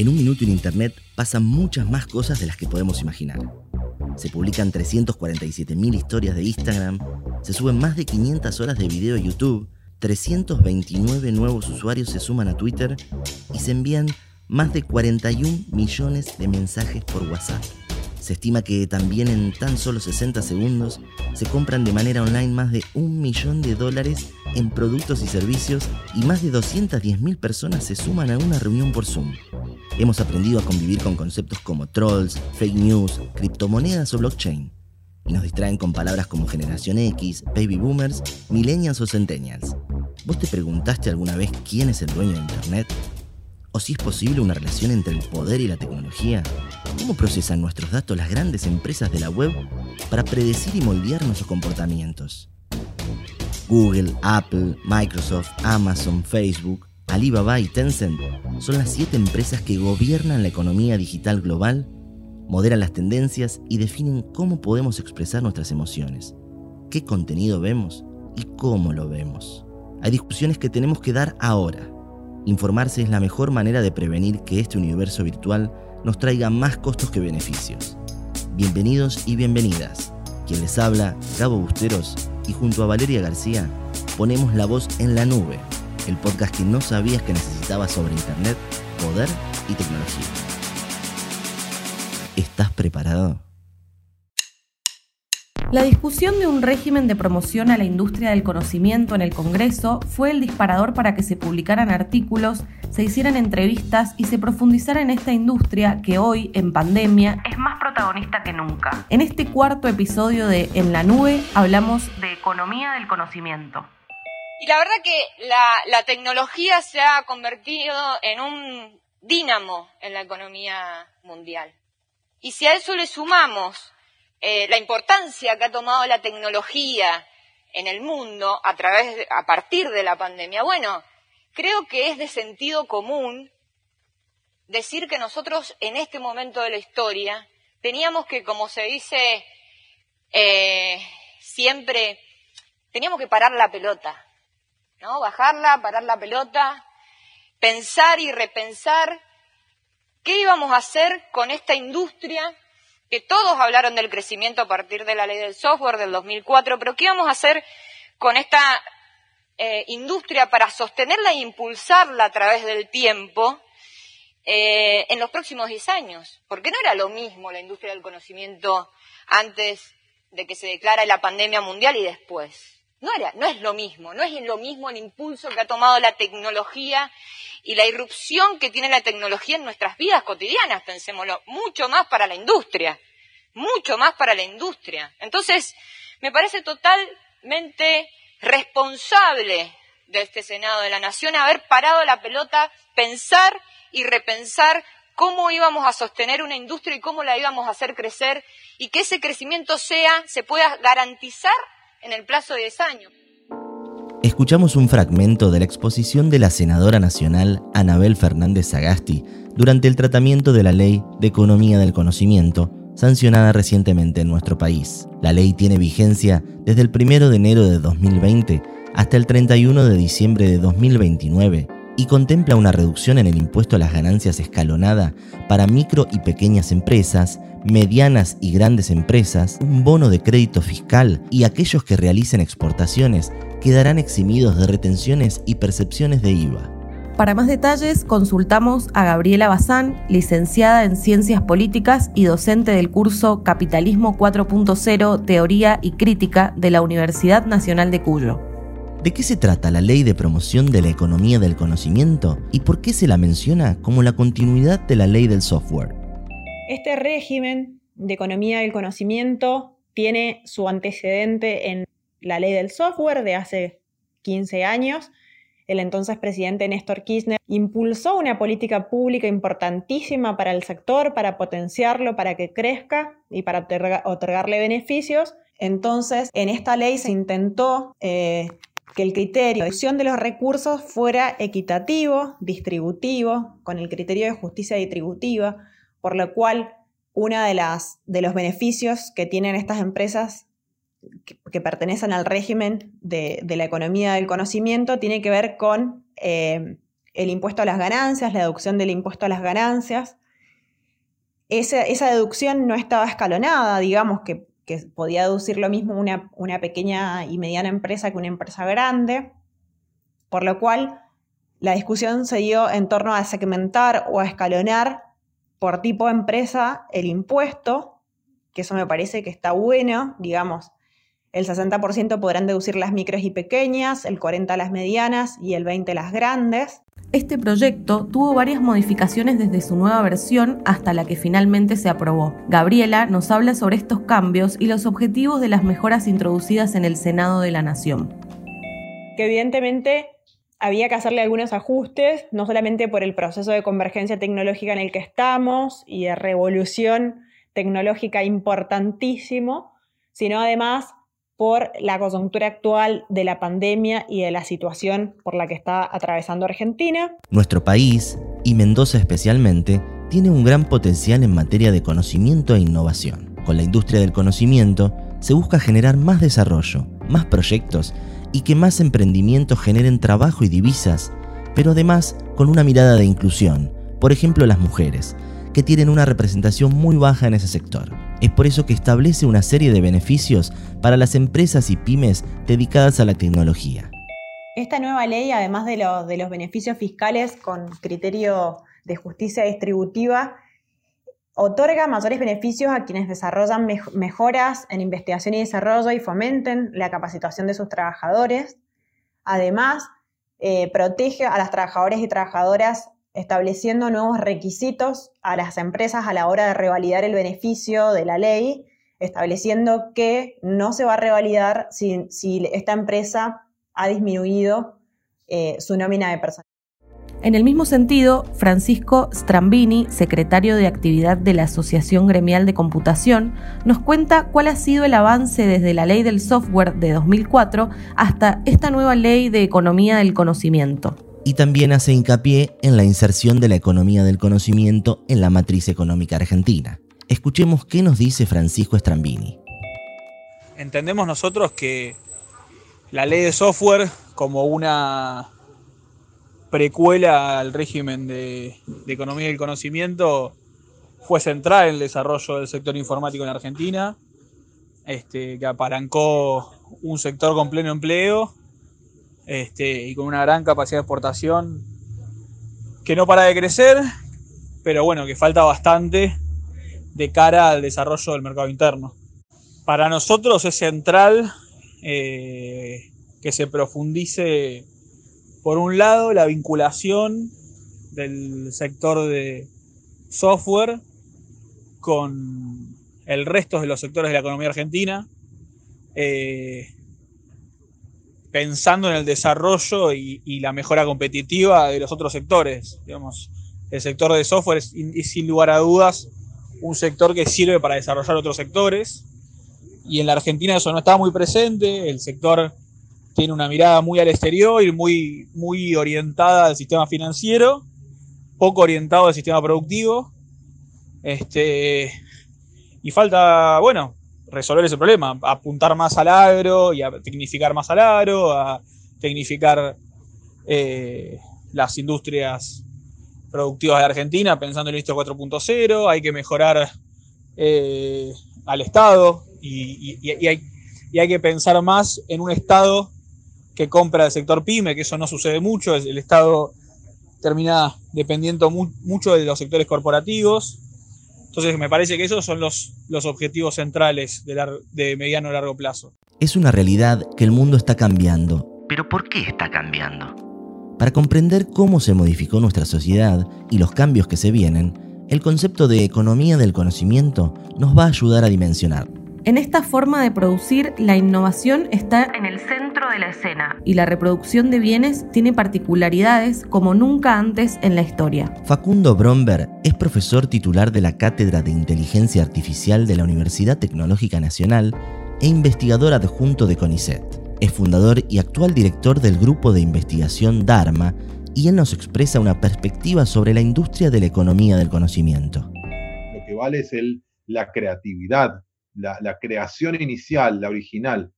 En un minuto en Internet pasan muchas más cosas de las que podemos imaginar. Se publican 347.000 historias de Instagram, se suben más de 500 horas de video de YouTube, 329 nuevos usuarios se suman a Twitter y se envían más de 41 millones de mensajes por WhatsApp. Se estima que también en tan solo 60 segundos se compran de manera online más de un millón de dólares en productos y servicios y más de 210.000 personas se suman a una reunión por Zoom. Hemos aprendido a convivir con conceptos como trolls, fake news, criptomonedas o blockchain. Y nos distraen con palabras como generación X, baby boomers, millennials o centennials. ¿Vos te preguntaste alguna vez quién es el dueño de Internet? ¿O si es posible una relación entre el poder y la tecnología? ¿Cómo procesan nuestros datos las grandes empresas de la web para predecir y moldear nuestros comportamientos? Google, Apple, Microsoft, Amazon, Facebook, Alibaba y Tencent son las siete empresas que gobiernan la economía digital global, moderan las tendencias y definen cómo podemos expresar nuestras emociones, qué contenido vemos y cómo lo vemos. Hay discusiones que tenemos que dar ahora Informarse es la mejor manera de prevenir que este universo virtual nos traiga más costos que beneficios. Bienvenidos y bienvenidas. Quien les habla, Gabo Busteros, y junto a Valeria García, ponemos la voz en la nube, el podcast que no sabías que necesitabas sobre Internet, poder y tecnología. ¿Estás preparado? La discusión de un régimen de promoción a la industria del conocimiento en el Congreso fue el disparador para que se publicaran artículos, se hicieran entrevistas y se profundizara en esta industria que hoy, en pandemia, es más protagonista que nunca. En este cuarto episodio de En la Nube hablamos de economía del conocimiento. Y la verdad que la, la tecnología se ha convertido en un dínamo en la economía mundial. Y si a eso le sumamos eh, la importancia que ha tomado la tecnología en el mundo a través a partir de la pandemia. Bueno, creo que es de sentido común decir que nosotros en este momento de la historia teníamos que, como se dice eh, siempre, teníamos que parar la pelota, ¿no? Bajarla, parar la pelota, pensar y repensar qué íbamos a hacer con esta industria que todos hablaron del crecimiento a partir de la ley del software del 2004, pero ¿qué vamos a hacer con esta eh, industria para sostenerla e impulsarla a través del tiempo eh, en los próximos 10 años? Porque no era lo mismo la industria del conocimiento antes de que se declara la pandemia mundial y después. No, era, no es lo mismo, no es lo mismo el impulso que ha tomado la tecnología y la irrupción que tiene la tecnología en nuestras vidas cotidianas, pensémoslo, mucho más para la industria, mucho más para la industria. Entonces, me parece totalmente responsable de este Senado de la Nación haber parado la pelota, pensar y repensar cómo íbamos a sostener una industria y cómo la íbamos a hacer crecer y que ese crecimiento sea, se pueda garantizar en el plazo de 10 años escuchamos un fragmento de la exposición de la senadora nacional Anabel Fernández Sagasti durante el tratamiento de la Ley de Economía del Conocimiento, sancionada recientemente en nuestro país. La ley tiene vigencia desde el 1 de enero de 2020 hasta el 31 de diciembre de 2029 y contempla una reducción en el impuesto a las ganancias escalonada para micro y pequeñas empresas, medianas y grandes empresas, un bono de crédito fiscal y aquellos que realicen exportaciones quedarán eximidos de retenciones y percepciones de IVA. Para más detalles, consultamos a Gabriela Bazán, licenciada en Ciencias Políticas y docente del curso Capitalismo 4.0, Teoría y Crítica de la Universidad Nacional de Cuyo. ¿De qué se trata la Ley de Promoción de la Economía del Conocimiento y por qué se la menciona como la continuidad de la Ley del Software? Este régimen de economía del conocimiento tiene su antecedente en la ley del software de hace 15 años, el entonces presidente Néstor Kirchner impulsó una política pública importantísima para el sector, para potenciarlo, para que crezca y para otorgarle beneficios. Entonces, en esta ley se intentó eh, que el criterio de acción de los recursos fuera equitativo, distributivo, con el criterio de justicia distributiva, por lo cual uno de, de los beneficios que tienen estas empresas que, pertenecen al régimen de, la economía del conocimiento tiene que ver con eh, el impuesto a las ganancias, la deducción del impuesto a las ganancias. Esa, deducción no estaba escalonada, digamos que, podía deducir lo mismo una, una pequeña y mediana empresa que una empresa grande, por lo cual la discusión se dio en torno a segmentar o a escalonar por tipo de empresa el impuesto, que eso me parece que está bueno, digamos, el 60% podrán deducir las micros y pequeñas, el 40% las medianas y el 20% las grandes. Este proyecto tuvo varias modificaciones desde su nueva versión hasta la que finalmente se aprobó. Gabriela nos habla sobre estos cambios y los objetivos de las mejoras introducidas en el Senado de la Nación. Que evidentemente había que hacerle algunos ajustes, no solamente por el proceso de convergencia tecnológica en el que estamos y de revolución tecnológica importantísimo, sino además por la coyuntura actual de la pandemia y de la situación por la que está atravesando Argentina. Nuestro país, y Mendoza especialmente, tiene un gran potencial en materia de conocimiento e innovación. Con la industria del conocimiento se busca generar más desarrollo, más proyectos y que más emprendimientos generen trabajo y divisas, pero además con una mirada de inclusión, por ejemplo las mujeres, que tienen una representación muy baja en ese sector. Es por eso que establece una serie de beneficios para las empresas y pymes dedicadas a la tecnología. Esta nueva ley, además de, de los beneficios fiscales con criterio de justicia distributiva, otorga mayores beneficios a quienes desarrollan mejoras en investigación y desarrollo y fomenten la capacitación de sus trabajadores. Además, eh, protege a las trabajadoras y trabajadoras estableciendo nuevos requisitos a las empresas a la hora de revalidar el beneficio de la ley, estableciendo que no se va a revalidar si, esta empresa ha disminuido eh, su nómina de personal. En el mismo sentido, Francisco Strambini, secretario de actividad de la Asociación Gremial de Computación, nos cuenta cuál ha sido el avance desde la ley del software de 2004 hasta esta nueva ley de economía del conocimiento y también hace hincapié en la inserción de la economía del conocimiento en la matriz económica argentina. Escuchemos qué nos dice Francisco Strambini. Entendemos nosotros que la ley de software como una precuela al régimen de, economía del conocimiento fue central en el desarrollo del sector informático en Argentina, este, que apalancó un sector con pleno empleo este, y con una gran capacidad de exportación que no para de crecer, pero bueno, que falta bastante de cara al desarrollo del mercado interno. Para nosotros es central eh, que se profundice, por un lado, la vinculación del sector de software con el resto de los sectores de la economía argentina. Eh, pensando en el desarrollo y, la mejora competitiva de los otros sectores. Digamos, el sector de software es, sin lugar a dudas un sector que sirve para desarrollar otros sectores. Y en la Argentina eso no está muy presente. El sector tiene una mirada muy al exterior y muy, muy orientada al sistema financiero, poco orientado al sistema productivo. Este, y falta, bueno, resolver ese problema, apuntar más al agro y a tecnificar más al agro, a tecnificar eh, las industrias productivas de Argentina, pensando en el 4.0, hay que mejorar eh, al Estado y, hay, hay, que pensar más en un Estado que compra el sector pyme, que eso no sucede mucho, el Estado termina dependiendo mucho de los sectores corporativos entonces me parece que esos son los, los objetivos centrales de, de mediano a largo plazo. Es una realidad que el mundo está cambiando. ¿Pero por qué está cambiando? Para comprender cómo se modificó nuestra sociedad y los cambios que se vienen, el concepto de economía del conocimiento nos va a ayudar a dimensionar. En esta forma de producir, la innovación está en el centro de la escena y la reproducción de bienes tiene particularidades como nunca antes en la historia. Facundo Bromberg es profesor titular de la Cátedra de Inteligencia Artificial de la Universidad Tecnológica Nacional e investigador adjunto de CONICET. Es fundador y actual director del grupo de investigación Dharma y él nos expresa una perspectiva sobre la industria de la economía del conocimiento. Lo que vale es el, la creatividad la, creación inicial, la original.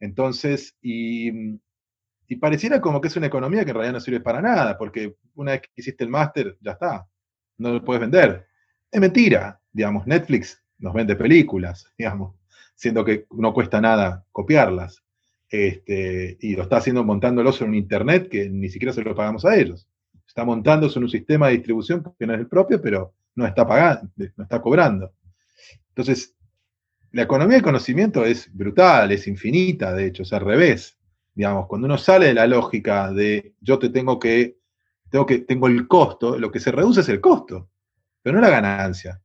Entonces, y pareciera como que es una economía que en realidad no sirve para nada, porque una vez que hiciste el máster, ya está, no lo puedes vender. Es mentira, digamos, Netflix nos vende películas, digamos, siendo que no cuesta nada copiarlas. Este, y lo está haciendo montándolo en un internet que ni siquiera se lo pagamos a ellos. Está montándose en un sistema de distribución que no es el propio, pero no está pagando, no está cobrando. Entonces, la economía del conocimiento es brutal, es infinita, de hecho, es al revés. Digamos, cuando uno sale de la lógica de yo te tengo que, tengo que, tengo el costo, lo que se reduce es el costo, pero no la ganancia.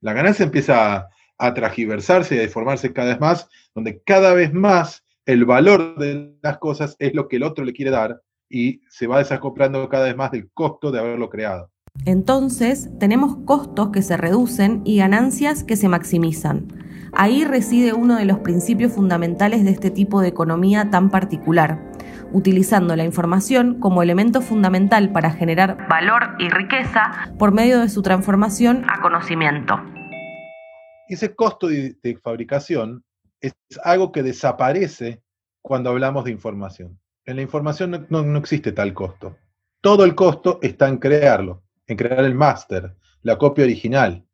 La ganancia empieza a, a y a deformarse cada vez más, donde cada vez más el valor de las cosas es lo que el otro le quiere dar y se va desacoplando cada vez más del costo de haberlo creado. Entonces, tenemos costos que se reducen y ganancias que se maximizan. Ahí reside uno de los principios fundamentales de este tipo de economía tan particular, utilizando la información como elemento fundamental para generar valor y riqueza por medio de su transformación a conocimiento. Ese costo de, fabricación es algo que desaparece cuando hablamos de información. En la información no, existe tal costo. Todo el costo está en crearlo, en crear el máster, la copia original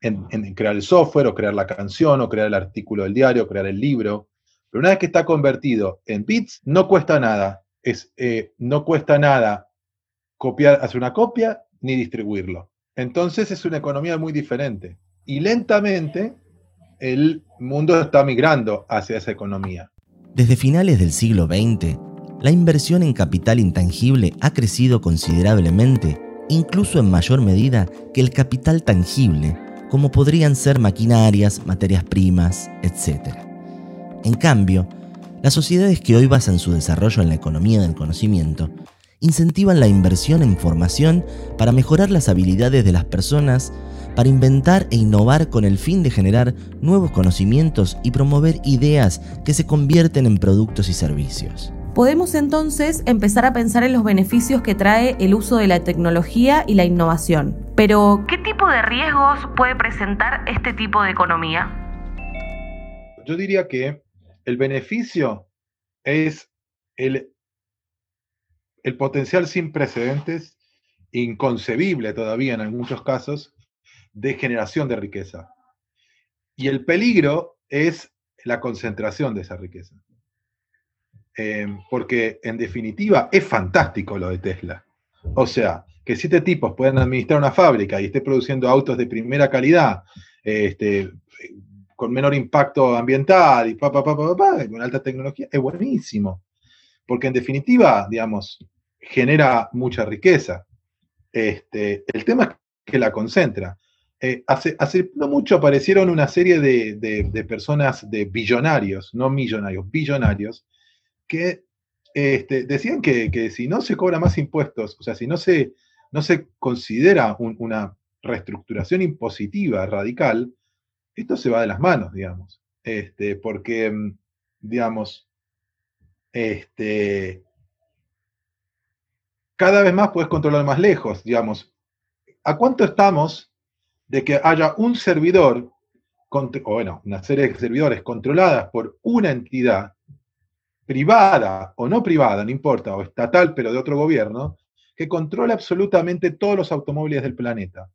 en, crear el software, o crear la canción, o crear el artículo del diario, o crear el libro. Pero una vez que está convertido en bits, no cuesta nada. Es, eh, no cuesta nada copiar, hacer una copia, ni distribuirlo. Entonces es una economía muy diferente. Y lentamente el mundo está migrando hacia esa economía. Desde finales del siglo XX, la inversión en capital intangible ha crecido considerablemente, incluso en mayor medida que el capital tangible, como podrían ser maquinarias, materias primas, etc. En cambio, las sociedades que hoy basan su desarrollo en la economía del conocimiento incentivan la inversión en formación para mejorar las habilidades de las personas, para inventar e innovar con el fin de generar nuevos conocimientos y promover ideas que se convierten en productos y servicios. Podemos entonces empezar a pensar en los beneficios que trae el uso de la tecnología y la innovación. Pero, ¿qué tipo de riesgos puede presentar este tipo de economía? Yo diría que el beneficio es el, el potencial sin precedentes, inconcebible todavía en muchos casos, de generación de riqueza. Y el peligro es la concentración de esa riqueza. Em, porque en definitiva es fantástico lo de Tesla. O sea, que siete tipos puedan administrar una fábrica y esté produciendo autos de primera calidad, este, con menor impacto ambiental y pa, pa, pa, con alta tecnología, es buenísimo. Porque en definitiva, digamos, genera mucha riqueza. Este, el tema es que la concentra. Eh, hace, hace, no mucho aparecieron una serie de, de personas, de billonarios, no millonarios, billonarios, que este, decían que, si no se cobra más impuestos, o sea, si no se, no se considera una reestructuración impositiva radical, esto se va de las manos, digamos. Este, porque, mm, digamos, este, cada vez más puedes controlar más lejos, digamos. ¿A cuánto estamos de que haya un servidor, o bueno, una serie de servidores controladas por una entidad privada o no privada, no importa, o estatal, pero de otro gobierno, que controla absolutamente todos los automóviles del planeta.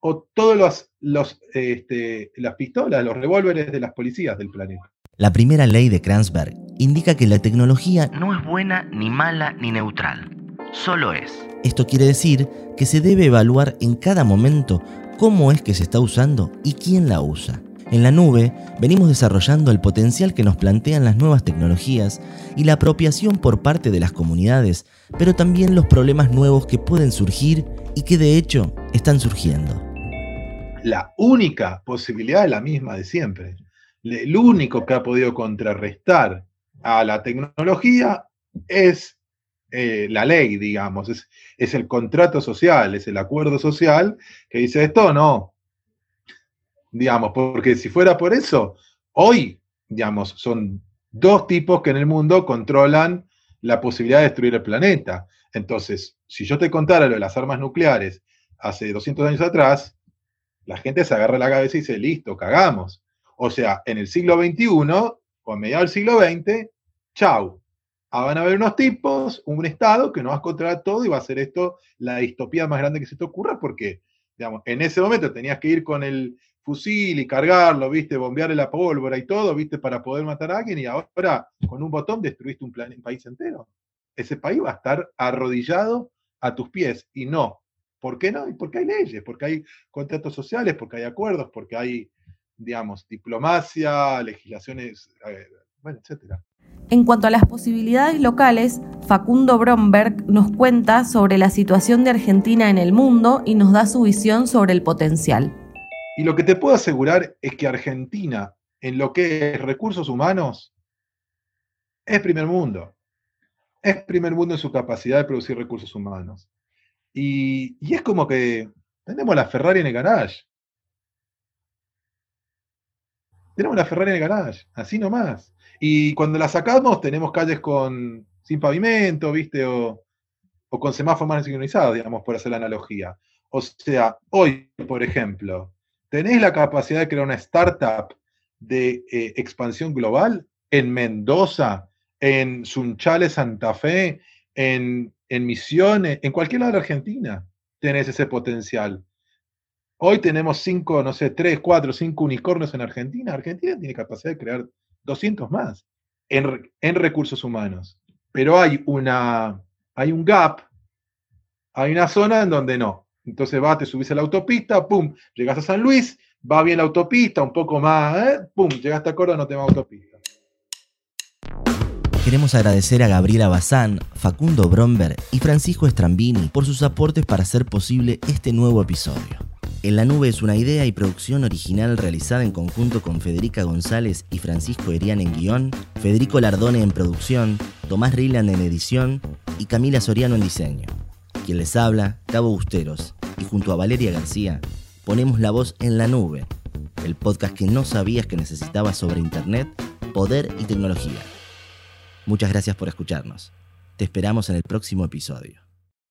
O todas los, este, las pistolas, los revólveres de las policías del planeta. La primera ley de Kranzberg indica que la tecnología no es buena, ni mala, ni neutral. Solo es. Esto quiere decir que se debe evaluar en cada momento cómo es que se está usando y quién la usa. En la nube venimos desarrollando el potencial que nos plantean las nuevas tecnologías y la apropiación por parte de las comunidades, pero también los problemas nuevos que pueden surgir y que de hecho están surgiendo. La única posibilidad es la misma de siempre. El único que ha podido contrarrestar a la tecnología es eh, la ley, digamos, es, es el contrato social, es el acuerdo social que dice esto no, digamos, porque si fuera por eso, hoy, digamos, son dos tipos que en el mundo controlan la posibilidad de destruir el planeta. Entonces, si yo te contara lo de las armas nucleares hace 200 años atrás, la gente se agarra la cabeza y dice, listo, cagamos. O sea, en el siglo XXI, o a mediados del siglo XX, chau. ah, van a haber unos tipos, un Estado que nos va a controlar todo y va a hacer esto la distopía más grande que se te ocurra, porque, digamos, en ese momento tenías que ir con el fusil y cargarlo, viste, bombearle la pólvora y todo, viste, para poder matar a alguien, y ahora con un botón destruiste un, un país entero. Ese país va a estar arrodillado a tus pies, y no. ¿Por qué no? Porque hay leyes, porque hay contratos sociales, porque hay acuerdos, porque hay, digamos, diplomacia, legislaciones, eh, bueno, etcétera. En cuanto a las posibilidades locales, Facundo Bromberg nos cuenta sobre la situación de Argentina en el mundo y nos da su visión sobre el potencial. Y lo que te puedo asegurar es que Argentina, en lo que es recursos humanos, es primer mundo. Es primer mundo en su capacidad de producir recursos humanos. Y, es como que tenemos la Ferrari en el garage. Tenemos la Ferrari en el garage, así nomás. Y cuando la sacamos, tenemos calles con, sin pavimento, ¿viste? O, con semáforos más sincronizados, digamos, por hacer la analogía. O sea, hoy, por ejemplo, ¿tenés la capacidad de crear una startup de eh, expansión global en Mendoza, en Sunchales, Santa Fe, en, en Misiones, en cualquier lado de Argentina? Tenés ese potencial. Hoy tenemos cinco, no sé, tres, cuatro, cinco unicornios en Argentina. Argentina tiene capacidad de crear 200 más en, en recursos humanos. Pero hay, una, hay un gap, hay una zona en donde no. Entonces va, te subís a la autopista, pum, llegas a San Luis, va bien la autopista, un poco más, ¿eh? pum, llegaste a Córdoba, no te va autopista. Queremos agradecer a Gabriela Bazán, Facundo Bromberg y Francisco Estrambini por sus aportes para hacer posible este nuevo episodio. En la nube es una idea y producción original realizada en conjunto con Federica González y Francisco Erian en guion, Federico Lardone en producción, Tomás Riland en edición y Camila Soriano en diseño. Quien les habla, Cabo Busteros, y junto a Valeria García, ponemos la voz en la nube, el podcast que no sabías que necesitabas sobre Internet, poder y tecnología. Muchas gracias por escucharnos. Te esperamos en el próximo episodio.